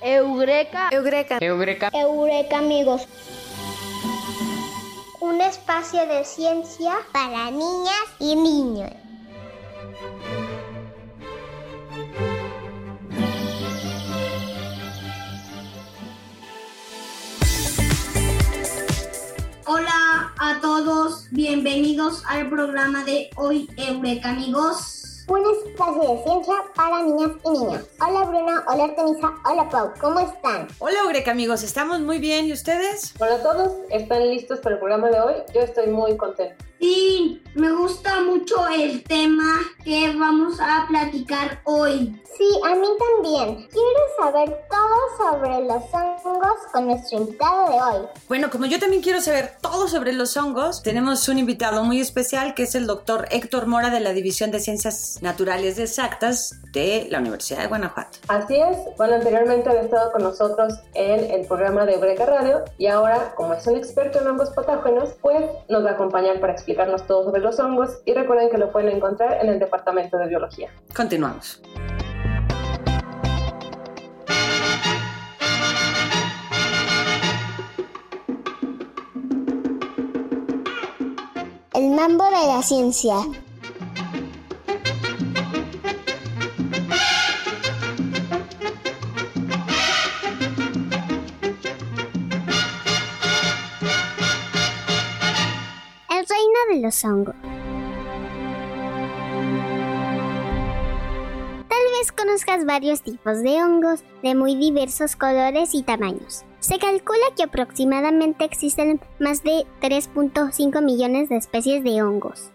Eureka. Eureka. Eureka. Eureka amigos. Un espacio de ciencia para niñas y niños. Hola a todos, bienvenidos al programa de hoy Eureka amigos. Un espacio de ciencia para niñas y niños. Hola Bruno, hola Artemisa, hola Pau, ¿cómo están? Hola Eureka amigos, estamos muy bien, ¿y ustedes? Hola a todos, ¿están listos para el programa de hoy? Yo estoy muy contenta. Sí, me gusta mucho el tema que vamos a platicar hoy. Sí, a mí también. Quiero saber todo sobre los hongos con nuestro invitado de hoy. Bueno, como yo también quiero saber todo sobre los hongos, tenemos un invitado muy especial que es el doctor Héctor Mora de la División de Ciencias Naturales Exactas de la Universidad de Guanajuato. Así es, bueno, anteriormente había estado con nosotros en el programa de Eureka Radio y ahora, como es un experto en hongos patógenos, pues nos va a acompañar para explicarnos todo sobre los hongos y recuerden que lo pueden encontrar en el Departamento de Biología. Continuamos. Mambo de la ciencia. El reino de los hongos. Tal vez conozcas varios tipos de hongos de muy diversos colores y tamaños. Se calcula que aproximadamente existen más de 3.5 millones de especies de hongos.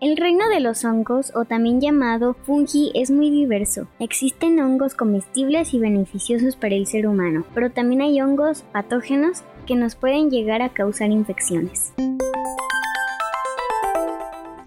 El reino de los hongos, o también llamado fungi, es muy diverso. Existen hongos comestibles y beneficiosos para el ser humano, pero también hay hongos patógenos que nos pueden llegar a causar infecciones.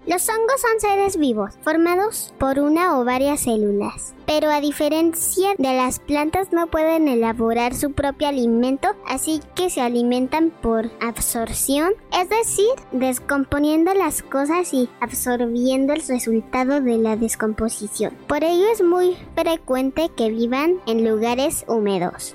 Los hongos son seres vivos, formados por una o varias células, pero a diferencia de las plantas no pueden elaborar su propio alimento, así que se alimentan por absorción, es decir, descomponiendo las cosas y absorbiendo el resultado de la descomposición. Por ello es muy frecuente que vivan en lugares húmedos.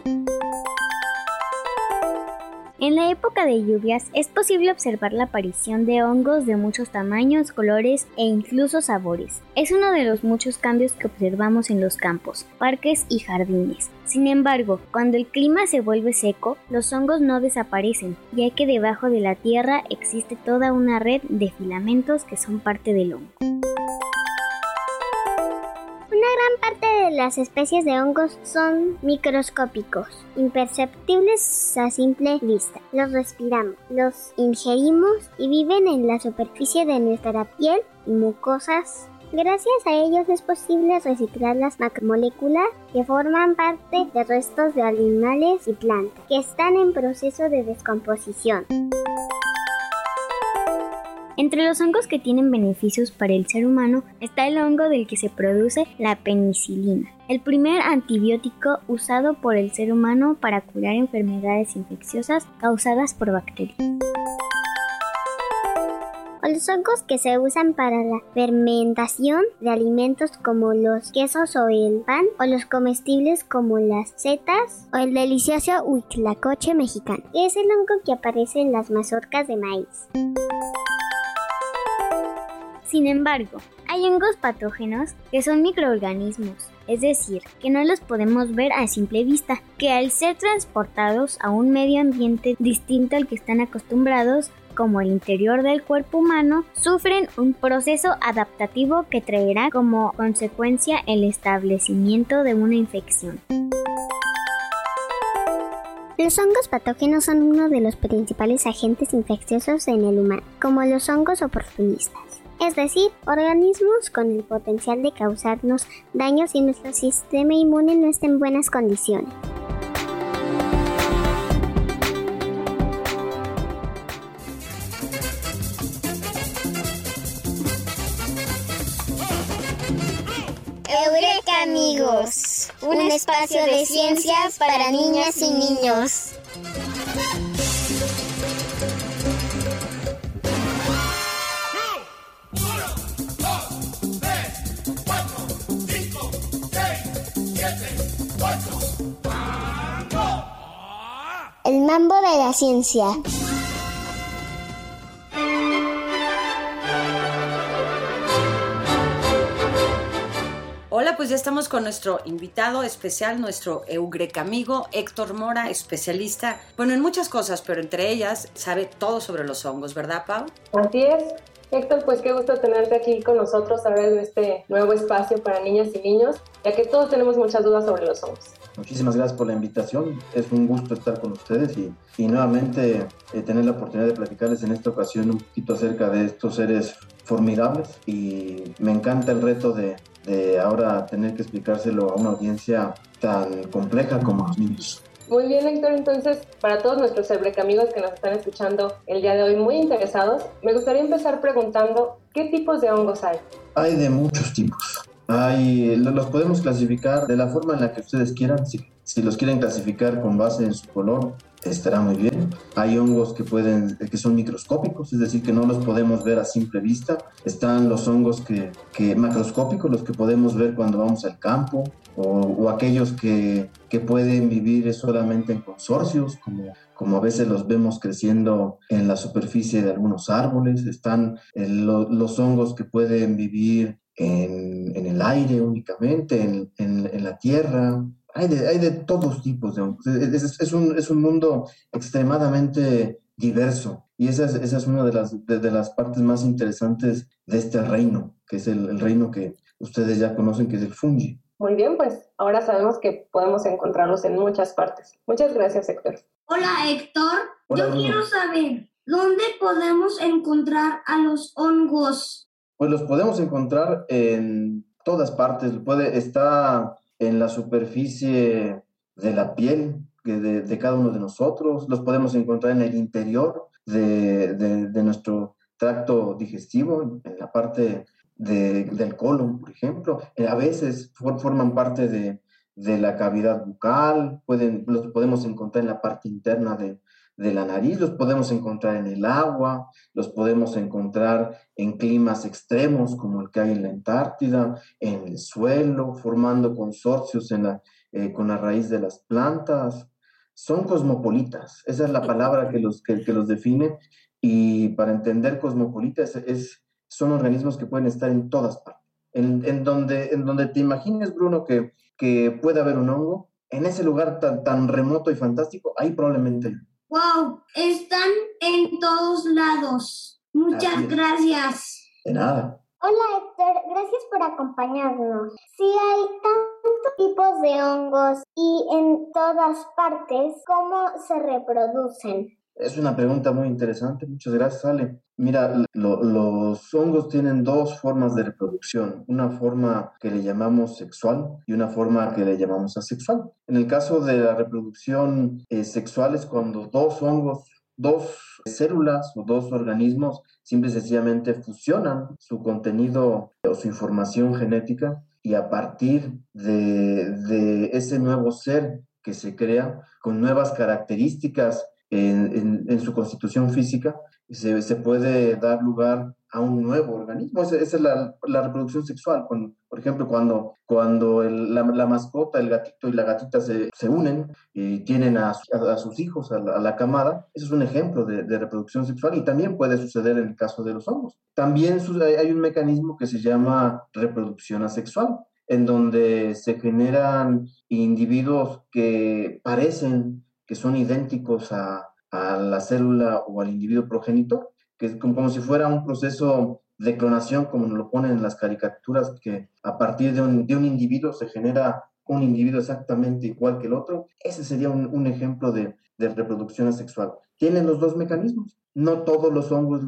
En la época de lluvias es posible observar la aparición de hongos de muchos tamaños, colores e incluso sabores. Es uno de los muchos cambios que observamos en los campos, parques y jardines. Sin embargo, cuando el clima se vuelve seco, los hongos no desaparecen, ya que debajo de la tierra existe toda una red de filamentos que son parte del hongo. Gran parte de las especies de hongos son microscópicos, imperceptibles a simple vista. Los respiramos, los ingerimos y viven en la superficie de nuestra piel y mucosas. Gracias a ellos es posible reciclar las macromoléculas que forman parte de restos de animales y plantas que están en proceso de descomposición. Entre los hongos que tienen beneficios para el ser humano está el hongo del que se produce la penicilina, el primer antibiótico usado por el ser humano para curar enfermedades infecciosas causadas por bacterias. O los hongos que se usan para la fermentación de alimentos como los quesos o el pan, o los comestibles como las setas, o el delicioso huitlacoche mexicano, es el hongo que aparece en las mazorcas de maíz. Sin embargo, hay hongos patógenos que son microorganismos, es decir, que no los podemos ver a simple vista, que al ser transportados a un medio ambiente distinto al que están acostumbrados, como el interior del cuerpo humano, sufren un proceso adaptativo que traerá como consecuencia el establecimiento de una infección. Los hongos patógenos son uno de los principales agentes infecciosos en el humano, como los hongos oportunistas es decir, organismos con el potencial de causarnos daños si nuestro sistema inmune no está en buenas condiciones. Eureka amigos, un espacio de ciencias para niñas y niños. Mambo de la ciencia. Hola, pues ya estamos con nuestro invitado especial, nuestro Eureka amigo Héctor Mora, especialista, bueno, en muchas cosas, pero entre ellas sabe todo sobre los hongos, ¿verdad, Pau? Así es. Héctor, pues qué gusto tenerte aquí con nosotros a ver en este nuevo espacio para niñas y niños, ya que todos tenemos muchas dudas sobre los hongos. Muchísimas gracias por la invitación. Es un gusto estar con ustedes y, y nuevamente eh, tener la oportunidad de platicarles en esta ocasión un poquito acerca de estos seres formidables y me encanta el reto de, de ahora tener que explicárselo a una audiencia tan compleja como los niños. Muy bien, Héctor. Entonces, para todos nuestros Eureka amigos que nos están escuchando el día de hoy muy interesados, me gustaría empezar preguntando qué tipos de hongos hay. Hay de muchos tipos. Hay, los podemos clasificar de la forma en la que ustedes quieran. Si, los quieren clasificar con base en su color, estará muy bien. Hay hongos que pueden, que son microscópicos, es decir, que no los podemos ver a simple vista. Están los hongos que, que macroscópicos, los que podemos ver cuando vamos al campo, o, aquellos que, que, pueden vivir solamente en consorcios, como, como a veces los vemos creciendo en la superficie de algunos árboles. Están el, los hongos que pueden vivir en el aire únicamente, en, en, en la tierra, hay de, hay de, todos tipos de hongos. Es, es, un, es, un, mundo extremadamente diverso y esa es, esa es una de las, de, de, las partes más interesantes de este reino, que es el, el, reino que ustedes ya conocen, que es el fungi. Muy bien, pues ahora sabemos que podemos encontrarlos en muchas partes. Muchas gracias, Héctor. Hola, Héctor. Hola, Yo Bruno. quiero saber, ¿dónde podemos encontrar a los hongos? Pues los podemos encontrar en todas partes. Puede, está en la superficie de la piel de, cada uno de nosotros, los podemos encontrar en el interior de, de, nuestro tracto digestivo, en la parte del colon, por ejemplo. Eh, a veces for, forman parte de, la cavidad bucal, pueden, los podemos encontrar en la parte interna de, la nariz, los podemos encontrar en el agua, los podemos encontrar en climas extremos como el que hay en la Antártida, en el suelo, formando consorcios en la, eh, con la raíz de las plantas. Son cosmopolitas, esa es la palabra que los, que, los define. Y para entender cosmopolitas es, es, son organismos que pueden estar en todas partes. En, en, donde, en donde te imagines, Bruno, que, que puede haber un hongo, en ese lugar tan, tan remoto y fantástico, ahí probablemente hay. ¡Wow! Están en todos lados. Muchas gracias. De nada. Hola Héctor, gracias por acompañarnos. Sí hay tantos tipos de hongos y en todas partes, ¿cómo se reproducen? Es una pregunta muy interesante, muchas gracias Ale. Mira, lo, los hongos tienen dos formas de reproducción, una forma que le llamamos sexual y una forma que le llamamos asexual. En el caso de la reproducción eh, sexual es cuando dos hongos, dos células o dos organismos simple y sencillamente fusionan su contenido o su información genética y a partir de ese nuevo ser que se crea con nuevas características en, en, en, su constitución física, se, se, puede dar lugar a un nuevo organismo. Esa, esa es la, la, reproducción sexual. Cuando, por ejemplo, cuando, cuando el, la, la, mascota, el gatito y la gatita se, se unen y tienen a, a, a sus hijos, a la, a la, camada, eso es un ejemplo de, de, reproducción sexual y también puede suceder en el caso de los hongos. También hay un mecanismo que se llama reproducción asexual en donde se generan individuos que parecen que son idénticos a, a, la célula o al individuo progenitor, que es como, como, si fuera un proceso de clonación, como nos lo ponen en las caricaturas, que a partir de un, de un individuo se genera un individuo exactamente igual que el otro. Ese sería un, un ejemplo de, de, reproducción asexual. Tienen los dos mecanismos. No todos los hongos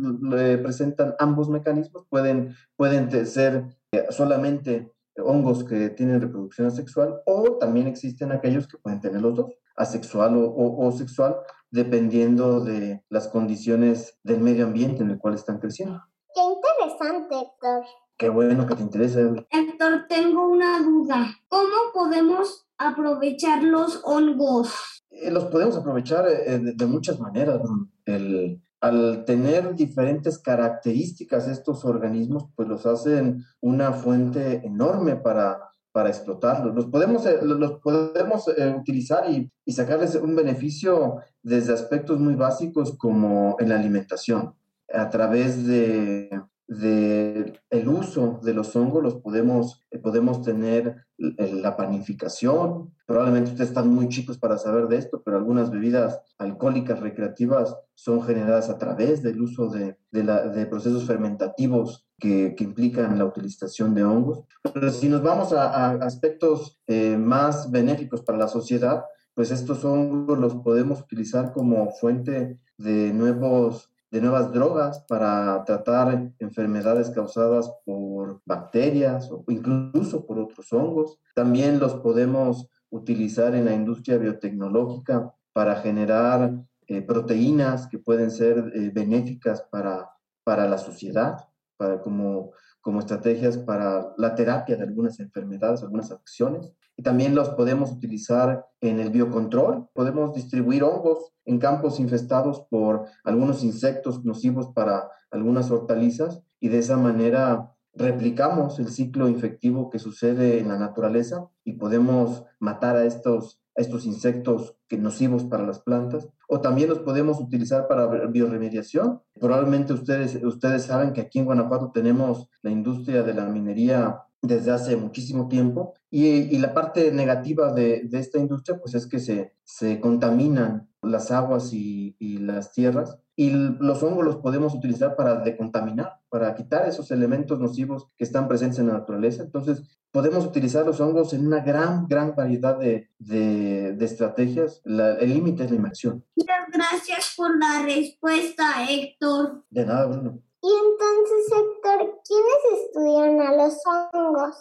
presentan ambos mecanismos. Pueden, pueden ser eh, solamente hongos que tienen reproducción asexual o también existen aquellos que pueden tener los dos asexual o, o, o, sexual, dependiendo de las condiciones del medio ambiente en el cual están creciendo. Qué interesante, Héctor. Qué bueno que te interese. Héctor, tengo una duda. ¿Cómo podemos aprovechar los hongos? Eh, los podemos aprovechar eh, de, de, muchas maneras. El, al tener diferentes características estos organismos, pues los hacen una fuente enorme para para explotarlos. Los podemos, eh, los podemos eh, utilizar y, y, sacarles un beneficio desde aspectos muy básicos como en la alimentación, a través de, de el uso de los hongos los podemos, eh, podemos tener la panificación. Probablemente ustedes están muy chicos para saber de esto, pero algunas bebidas alcohólicas recreativas son generadas a través del uso de, de, la, de procesos fermentativos que, que, implican la utilización de hongos. Pero si nos vamos a, a aspectos eh, más benéficos para la sociedad, pues estos hongos los podemos utilizar como fuente de nuevos de nuevas drogas para tratar enfermedades causadas por bacterias o incluso por otros hongos. También los podemos utilizar en la industria biotecnológica para generar eh, proteínas que pueden ser eh, benéficas para, para la sociedad, para como, como estrategias para la terapia de algunas enfermedades, algunas afecciones y también los podemos utilizar en el biocontrol. Podemos distribuir hongos en campos infestados por algunos insectos nocivos para algunas hortalizas y de esa manera replicamos el ciclo infectivo que sucede en la naturaleza y podemos matar a estos, a estos insectos que nocivos para las plantas o también los podemos utilizar para bioremediación. Probablemente ustedes, ustedes saben que aquí en Guanajuato tenemos la industria de la minería desde hace muchísimo tiempo. Y, y la parte negativa de, de, esta industria, pues es que se, se contaminan las aguas y, y, las tierras. Y los hongos los podemos utilizar para decontaminar, para quitar esos elementos nocivos que están presentes en la naturaleza. Entonces, podemos utilizar los hongos en una gran, gran variedad de, de, de estrategias. La, el límite es la inmersión. Muchas gracias por la respuesta, Héctor. De nada, Bruno. Y entonces, Héctor, ¿quiénes estudian a los hongos?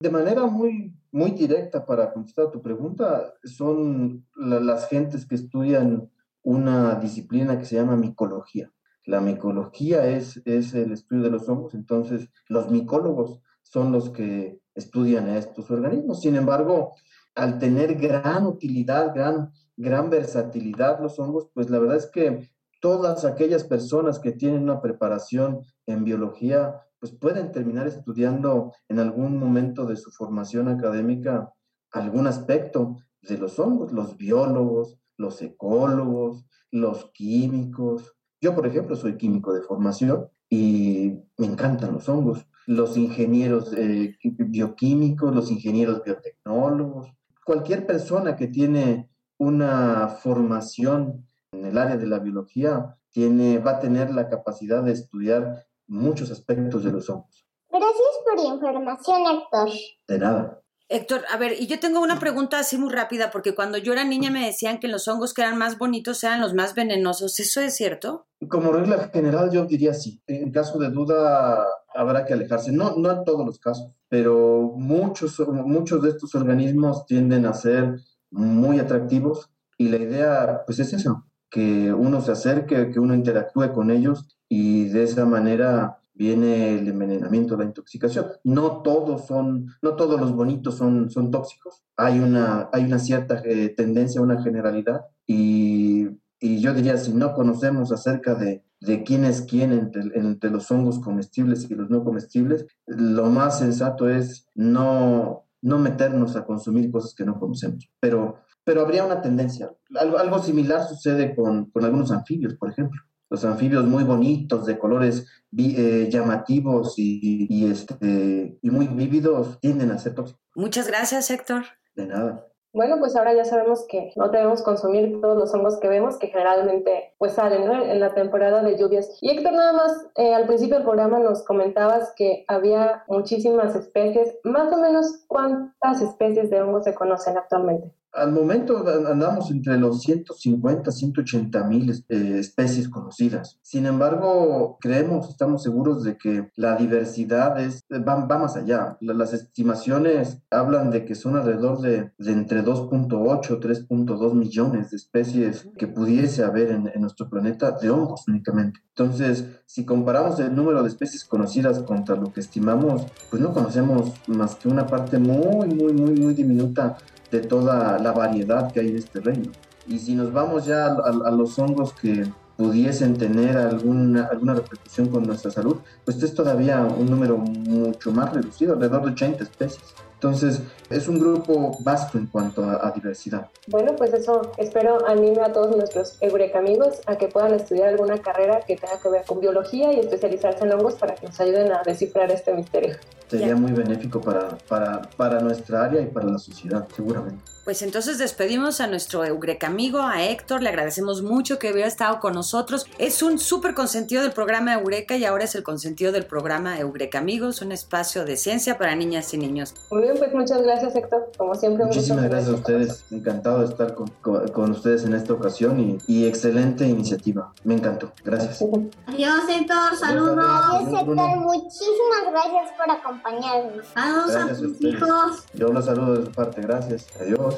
De manera muy, muy directa para contestar tu pregunta, son la, las gentes que estudian una disciplina que se llama micología. La micología es, es el estudio de los hongos, entonces los micólogos son los que estudian estos organismos. Sin embargo, al tener gran utilidad, gran, gran versatilidad los hongos, pues la verdad es que todas aquellas personas que tienen una preparación en biología, pues pueden terminar estudiando en algún momento de su formación académica algún aspecto de los hongos, los biólogos, los ecólogos, los químicos. Yo, por ejemplo, soy químico de formación y me encantan los hongos. Los ingenieros eh, bioquímicos, los ingenieros biotecnólogos, cualquier persona que tiene una formación en el área de la biología tiene, va a tener la capacidad de estudiar muchos aspectos de los hongos. Gracias por la información, Héctor. De nada. Héctor, a ver, y yo tengo una pregunta así muy rápida, porque cuando yo era niña me decían que los hongos que eran más bonitos eran los más venenosos. ¿Eso es cierto? Como regla general, yo diría sí. En caso de duda, habrá que alejarse. No, no en todos los casos, pero muchos, muchos de estos organismos tienden a ser muy atractivos y la idea, pues es eso, que uno se acerque, que uno interactúe con ellos y de esa manera viene el envenenamiento, la intoxicación. No todos son, no todos los bonitos son, son tóxicos. Hay una, hay una cierta eh, tendencia, una generalidad y, y, yo diría, si no conocemos acerca de, de quién es quién entre, entre los hongos comestibles y los no comestibles, lo más sensato es no, no meternos a consumir cosas que no conocemos. Pero pero habría una tendencia. Algo, algo similar sucede con, con, algunos anfibios, por ejemplo. Los anfibios muy bonitos, de colores eh, llamativos y, y, este, y muy vívidos, tienden a ser tóxicos. Muchas gracias, Héctor. De nada. Bueno, pues ahora ya sabemos que no debemos consumir todos los hongos que vemos, que generalmente pues salen ¿no? en la temporada de lluvias. Y Héctor, nada más, eh, al principio del programa nos comentabas que había muchísimas especies. Más o menos, ¿cuántas especies de hongos se conocen actualmente? Al momento andamos entre los 150, 180 mil eh, especies conocidas. Sin embargo, creemos, estamos seguros de que la diversidad es, va, va más allá. Las estimaciones hablan de que son alrededor de, de entre 2.8, 3.2 millones de especies que pudiese haber en, en nuestro planeta de hongos únicamente. Entonces, si comparamos el número de especies conocidas contra lo que estimamos, pues no conocemos más que una parte muy, muy, muy, muy diminuta de toda la variedad que hay en este reino. Y si nos vamos ya a, a, a los hongos que pudiesen tener alguna, alguna repercusión con nuestra salud, pues es todavía un número mucho más reducido, alrededor de 80 especies. Entonces, es un grupo vasto en cuanto a, diversidad. Bueno, pues eso espero anime a todos nuestros Eureka amigos a que puedan estudiar alguna carrera que tenga que ver con biología y especializarse en hongos para que nos ayuden a descifrar este misterio. Sería muy benéfico para, para, para nuestra área y para la sociedad, seguramente. Pues entonces despedimos a nuestro Eureka amigo, a Héctor, le agradecemos mucho que hubiera estado con nosotros. Es un súper consentido del programa Eureka y ahora es el consentido del programa Eureka Amigos, un espacio de ciencia para niñas y niños. Muy bien, pues muchas gracias Héctor, como siempre. Muchísimas gracias a ustedes, encantado de estar con, con, ustedes en esta ocasión y, y, excelente iniciativa, me encantó, gracias. Adiós Héctor, saludos. Adiós Héctor, muchísimas gracias por acompañarnos. Saludos a tus hijos. Yo los saludo de su parte, gracias, adiós.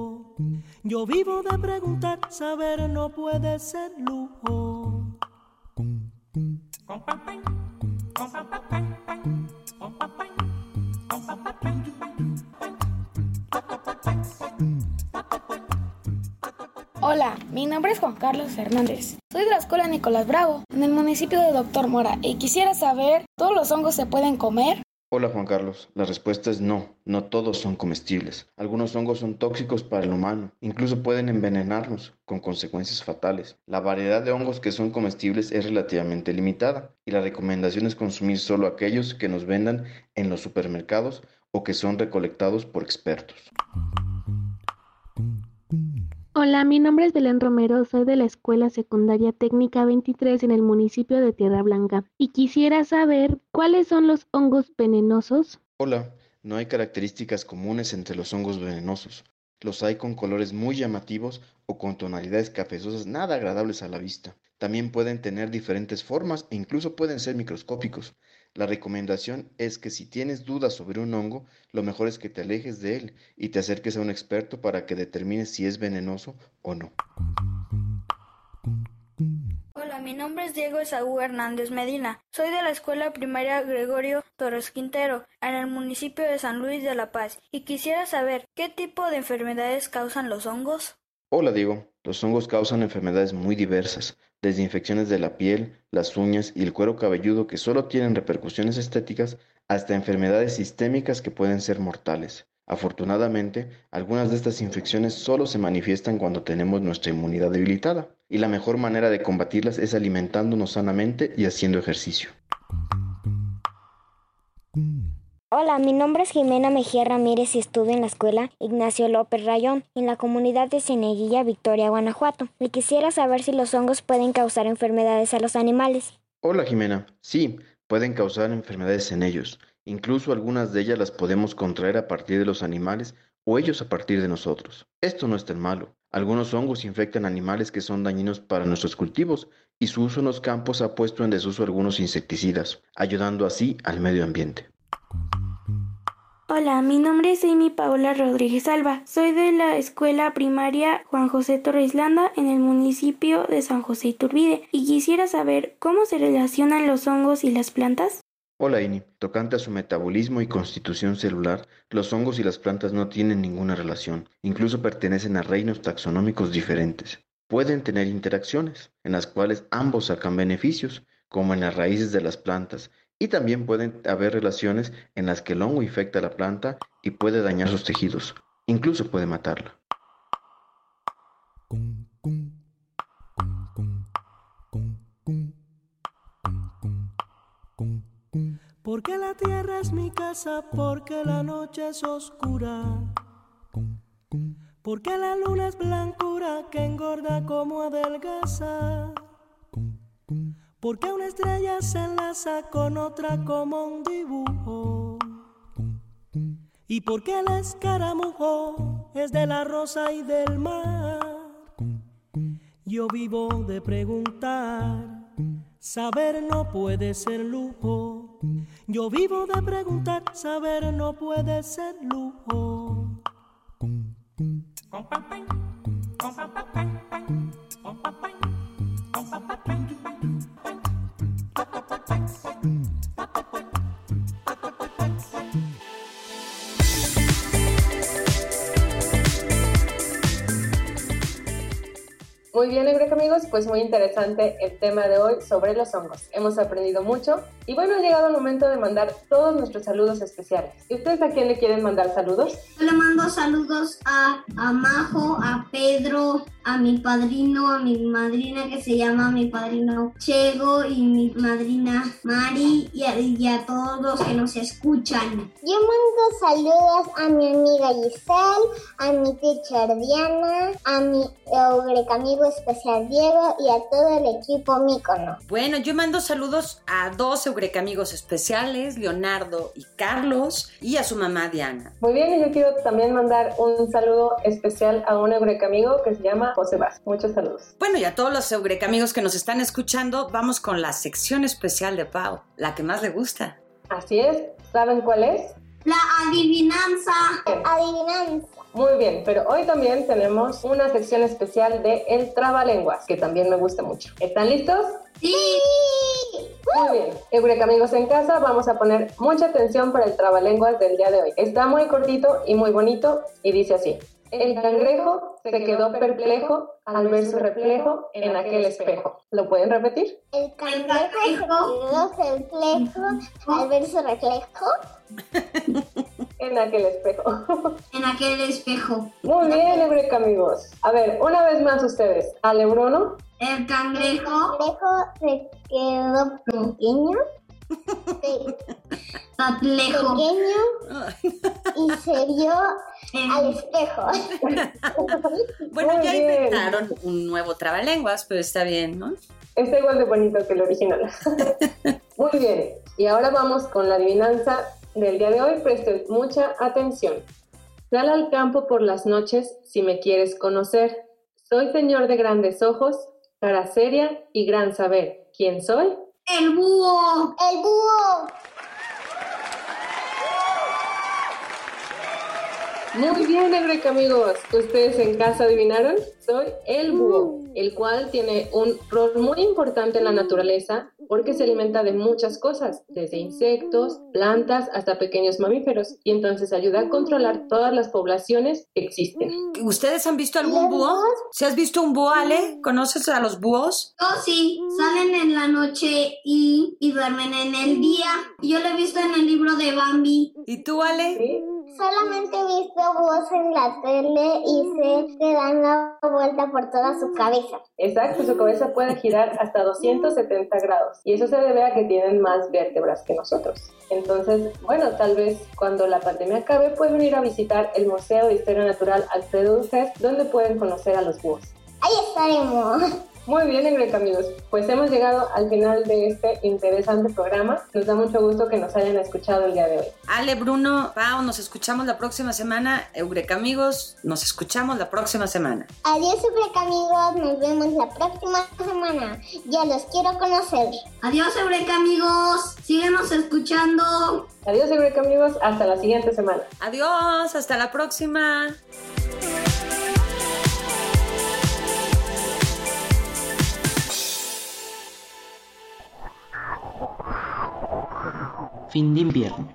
Yo vivo de preguntar, saber no puede ser lujo. Hola, mi nombre es Juan Carlos Hernández. Soy de la escuela Nicolás Bravo, en el municipio de Doctor Mora, y quisiera saber, ¿todos los hongos se pueden comer? Hola Juan Carlos, la respuesta es no, no todos son comestibles. Algunos hongos son tóxicos para el humano, incluso pueden envenenarnos, con consecuencias fatales. La variedad de hongos que son comestibles es relativamente limitada y la recomendación es consumir solo aquellos que nos vendan en los supermercados o que son recolectados por expertos. Hola, mi nombre es Belén Romero, soy de la Escuela Secundaria Técnica 23 en el municipio de Tierra Blanca y quisiera saber cuáles son los hongos venenosos. Hola, no hay características comunes entre los hongos venenosos. Los hay con colores muy llamativos o con tonalidades cafezosas nada agradables a la vista. También pueden tener diferentes formas e incluso pueden ser microscópicos. La recomendación es que si tienes dudas sobre un hongo, lo mejor es que te alejes de él y te acerques a un experto para que determine si es venenoso o no. Hola, mi nombre es Diego Esaú Hernández Medina. Soy de la escuela primaria Gregorio Torres Quintero, en el municipio de San Luis de la Paz, y quisiera saber qué tipo de enfermedades causan los hongos. Hola, Diego. Los hongos causan enfermedades muy diversas desde infecciones de la piel, las uñas y el cuero cabelludo que solo tienen repercusiones estéticas, hasta enfermedades sistémicas que pueden ser mortales. Afortunadamente, algunas de estas infecciones solo se manifiestan cuando tenemos nuestra inmunidad debilitada, y la mejor manera de combatirlas es alimentándonos sanamente y haciendo ejercicio. Hola, mi nombre es Jimena Mejía Ramírez y estudio en la escuela Ignacio López Rayón, en la comunidad de Ceneguilla, Victoria, Guanajuato. Y quisiera saber si los hongos pueden causar enfermedades a los animales. Hola, Jimena. Sí, pueden causar enfermedades en ellos. Incluso algunas de ellas las podemos contraer a partir de los animales o ellos a partir de nosotros. Esto no es tan malo. Algunos hongos infectan animales que son dañinos para nuestros cultivos y su uso en los campos ha puesto en desuso algunos insecticidas, ayudando así al medio ambiente. Hola, mi nombre es Amy Paola Rodríguez Alba. Soy de la escuela primaria Juan José Torres Landa en el municipio de San José Iturbide y quisiera saber cómo se relacionan los hongos y las plantas. Hola Ini, tocante a su metabolismo y constitución celular, los hongos y las plantas no tienen ninguna relación, incluso pertenecen a reinos taxonómicos diferentes. Pueden tener interacciones, en las cuales ambos sacan beneficios, como en las raíces de las plantas, y también pueden haber relaciones en las que el hongo infecta a la planta y puede dañar sus tejidos, incluso puede matarla. Porque la tierra es mi casa, porque la noche es oscura. Porque la luna es blancura que engorda como adelgaza. Porque una estrella se enlaza con otra como un dibujo. Y porque el escaramujo es de la rosa y del mar. Yo vivo de preguntar. Saber no puede ser lujo. Yo vivo de preguntar. Saber no puede ser lujo. Muy bien, Eureka amigos, pues muy interesante el tema de hoy sobre los hongos. Hemos aprendido mucho y bueno, ha llegado el momento de mandar todos nuestros saludos especiales. ¿Y ustedes a quién le quieren mandar saludos? Yo le mando saludos a, a Majo, a Pedro, a mi padrino, a mi madrina que se llama mi padrino Chego y mi madrina Mari y a, y a todos los que nos escuchan. Yo mando saludos a mi amiga Giselle, a mi teacher Diana, a mi Eureka amigo especial Diego y a todo el equipo Mícono. Bueno, yo mando saludos a dos Eureka amigos especiales, Leonardo y Carlos, y a su mamá Diana. Muy bien, y yo quiero también mandar un saludo especial a un Eureka amigo que se llama José Vaz. Muchos saludos. Bueno, y a todos los Eureka amigos que nos están escuchando, vamos con la sección especial de Pau, la que más le gusta. Así es, ¿saben cuál es? La adivinanza. Adivinanza. Muy bien, pero hoy también tenemos una sección especial de El Trabalenguas, que también me gusta mucho. ¿Están listos? Sí. Muy bien, Eureka amigos en casa, vamos a poner mucha atención para el trabalenguas del día de hoy. Está muy cortito y muy bonito y dice así. El cangrejo se quedó perplejo al ver su reflejo en aquel espejo. ¿Lo pueden repetir? El cangrejo se quedó perplejo al ver su reflejo. En aquel espejo. En aquel espejo. Muy bien, Eureka amigos. A ver, una vez más ustedes. Ale Bruno. El El cangrejo cangrejo se quedó pequeño. Perplejo. pequeño y se vio al espejo. Bueno, ya inventaron un nuevo trabalenguas, pero está bien, ¿no? Está igual de bonito que el original. Muy bien. Y ahora vamos con la adivinanza del día de hoy. Presten mucha atención. Sal al campo por las noches si me quieres conocer. Soy señor de grandes ojos, cara seria y gran saber. ¿Quién soy? El búho. El búho. Muy bien, Eureka amigos. ¿Ustedes en casa adivinaron? Soy el búho, el cual tiene un rol muy importante en la naturaleza porque se alimenta de muchas cosas, desde insectos, plantas hasta pequeños mamíferos, y entonces ayuda a controlar todas las poblaciones que existen. ¿Ustedes han visto algún búho? ¿Se has visto un búho, Ale? ¿Conoces a los búhos? Oh, sí, salen en la noche y, y duermen en el día. Yo lo he visto en el libro de Bambi. ¿Y tú, Ale? ¿Sí? Solamente he visto búhos en la tele y sé que dan la vuelta por toda su cabeza. Exacto, su cabeza puede girar hasta 270 grados y eso se debe a que tienen más vértebras que nosotros. Entonces, bueno, tal vez cuando la pandemia acabe pueden ir a visitar el Museo de Historia Natural Alfredo Duques, donde pueden conocer a los búhos. Ahí estaremos. Muy bien, Eureka amigos. Pues hemos llegado al final de este interesante programa. Nos da mucho gusto que nos hayan escuchado el día de hoy. Ale, Bruno, Pau, nos escuchamos la próxima semana. Eureka, amigos, nos escuchamos la próxima semana. Adiós, Eureka amigos. Nos vemos la próxima semana. Ya los quiero conocer. Adiós, Eureka amigos. Síguenos escuchando. Adiós, Eureka amigos. Hasta la siguiente semana. Adiós, hasta la próxima. Fin de invierno.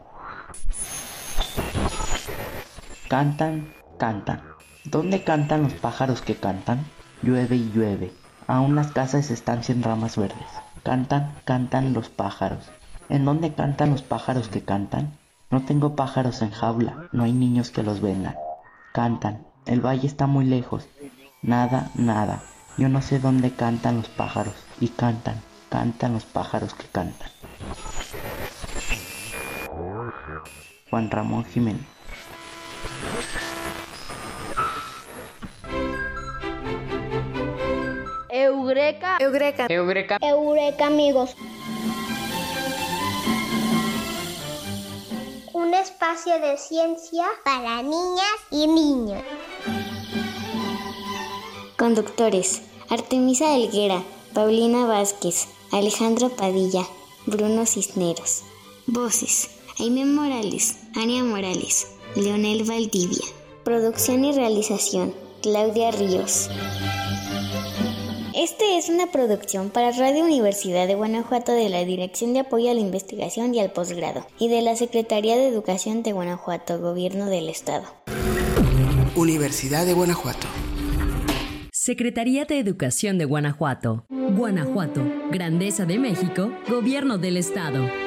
Cantan, cantan. ¿Dónde cantan los pájaros que cantan? Llueve y llueve. Aún las casas están sin ramas verdes. Cantan, cantan los pájaros. ¿En dónde cantan los pájaros que cantan? No tengo pájaros en jaula, no hay niños que los vendan. Cantan, el valle está muy lejos. Nada, nada. Yo no sé dónde cantan los pájaros. Y cantan, cantan los pájaros que cantan. Juan Ramón Jiménez. Eureka. Eureka. Eureka. Eureka, amigos. Un espacio de ciencia para niñas y niños. Conductores. Artemisa Helguera, Paulina Vázquez, Alejandro Padilla, Bruno Cisneros. Voces. Aime Morales, Ania Morales, Leonel Valdivia. Producción y realización: Claudia Ríos. Este es una producción para Radio Universidad de Guanajuato de la Dirección de Apoyo a la Investigación y al Posgrado y de la Secretaría de Educación de Guanajuato, Gobierno del Estado. Universidad de Guanajuato. Secretaría de Educación de Guanajuato. Guanajuato, Grandeza de México, Gobierno del Estado.